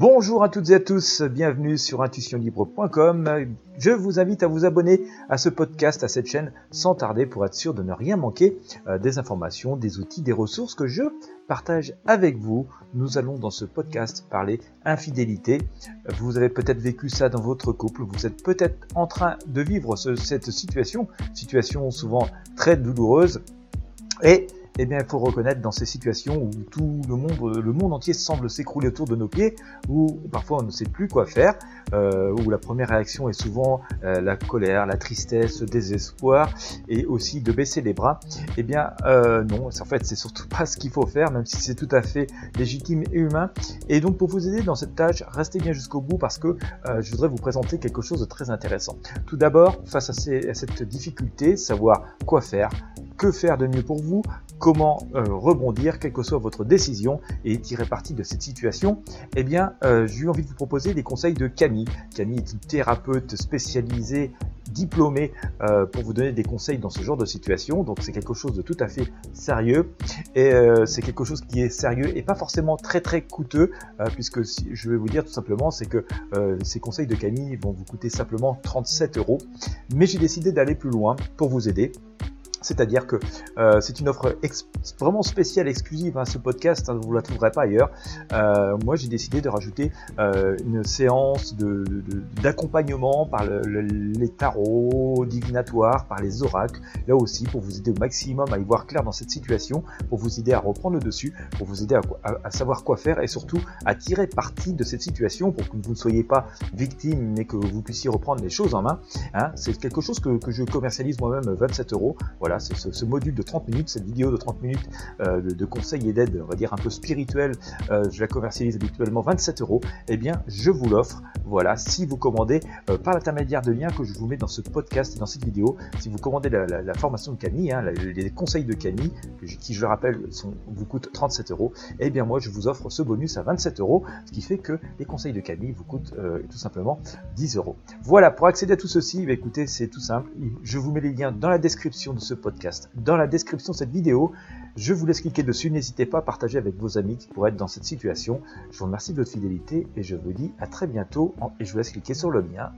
Bonjour à toutes et à tous, bienvenue sur intuitionlibre.com. Je vous invite à vous abonner à ce podcast, à cette chaîne, sans tarder pour être sûr de ne rien manquer euh, des informations, des outils, des ressources que je partage avec vous. Nous allons dans ce podcast parler infidélité. Vous avez peut-être vécu ça dans votre couple, vous êtes peut-être en train de vivre cette situation, situation souvent très douloureuse. Et eh bien, il faut reconnaître dans ces situations où tout le monde, le monde entier semble s'écrouler autour de nos pieds, où parfois on ne sait plus quoi faire, euh, où la première réaction est souvent euh, la colère, la tristesse, le désespoir, et aussi de baisser les bras. Eh bien, euh, non, en fait, c'est surtout pas ce qu'il faut faire, même si c'est tout à fait légitime et humain. Et donc, pour vous aider dans cette tâche, restez bien jusqu'au bout parce que je voudrais vous présenter quelque chose de très intéressant. Tout d'abord, face à cette difficulté, savoir quoi faire, que faire de mieux pour vous, comment euh, rebondir, quelle que soit votre décision, et tirer parti de cette situation, eh bien, euh, j'ai eu envie de vous proposer des conseils de Camille. Camille est une thérapeute spécialisée diplômée euh, pour vous donner des conseils dans ce genre de situation. Donc c'est quelque chose de tout à fait sérieux et c'est quelque chose qui est sérieux et pas forcément très très coûteux puisque je vais vous dire tout simplement c'est que ces conseils de Camille vont vous coûter simplement 37 euros. Mais j'ai décidé d'aller plus loin pour vous aider c'est-à-dire que euh, c'est une offre vraiment spéciale, exclusive à hein, ce podcast, hein, vous ne la trouverez pas ailleurs. Euh, moi, j'ai décidé de rajouter euh, une séance d'accompagnement de, par le, les tarots divinatoires, par les oracles, là aussi pour vous aider au maximum à y voir clair dans cette situation, pour vous aider à reprendre le dessus, pour vous aider à, savoir quoi faire et surtout à tirer parti de cette situation pour que vous ne soyez pas victime mais que vous puissiez reprendre les choses en main. Hein. C'est quelque chose que, que je commercialise moi-même 27 euros. Voilà, c'est ce, module de 30 minutes, cette vidéo de 30 minutes euh, de, conseils et d'aide, on va dire un peu spirituel, euh, je la commercialise habituellement 27 euros. Eh bien, je vous l'offre. Voilà, si vous commandez euh, par l'intermédiaire de liens que je vous mets dans ce podcast et dans cette vidéo, si vous commandez la, formation de Camille, hein, les conseils de Camille, qui je le rappelle vous coûtent 37 euros, eh bien moi je vous offre ce bonus à 27 euros, ce qui fait que les conseils de Camille vous coûtent tout simplement 10 euros. Voilà, pour accéder à tout ceci, bah, écoutez, c'est tout simple. Je vous mets les liens dans la description de ce podcast. Dans la description de cette vidéo, je vous laisse cliquer dessus. N'hésitez pas à partager avec vos amis qui pourraient être dans cette situation. Je vous remercie de votre fidélité et je vous dis à très bientôt. Et je vous laisse cliquer sur le lien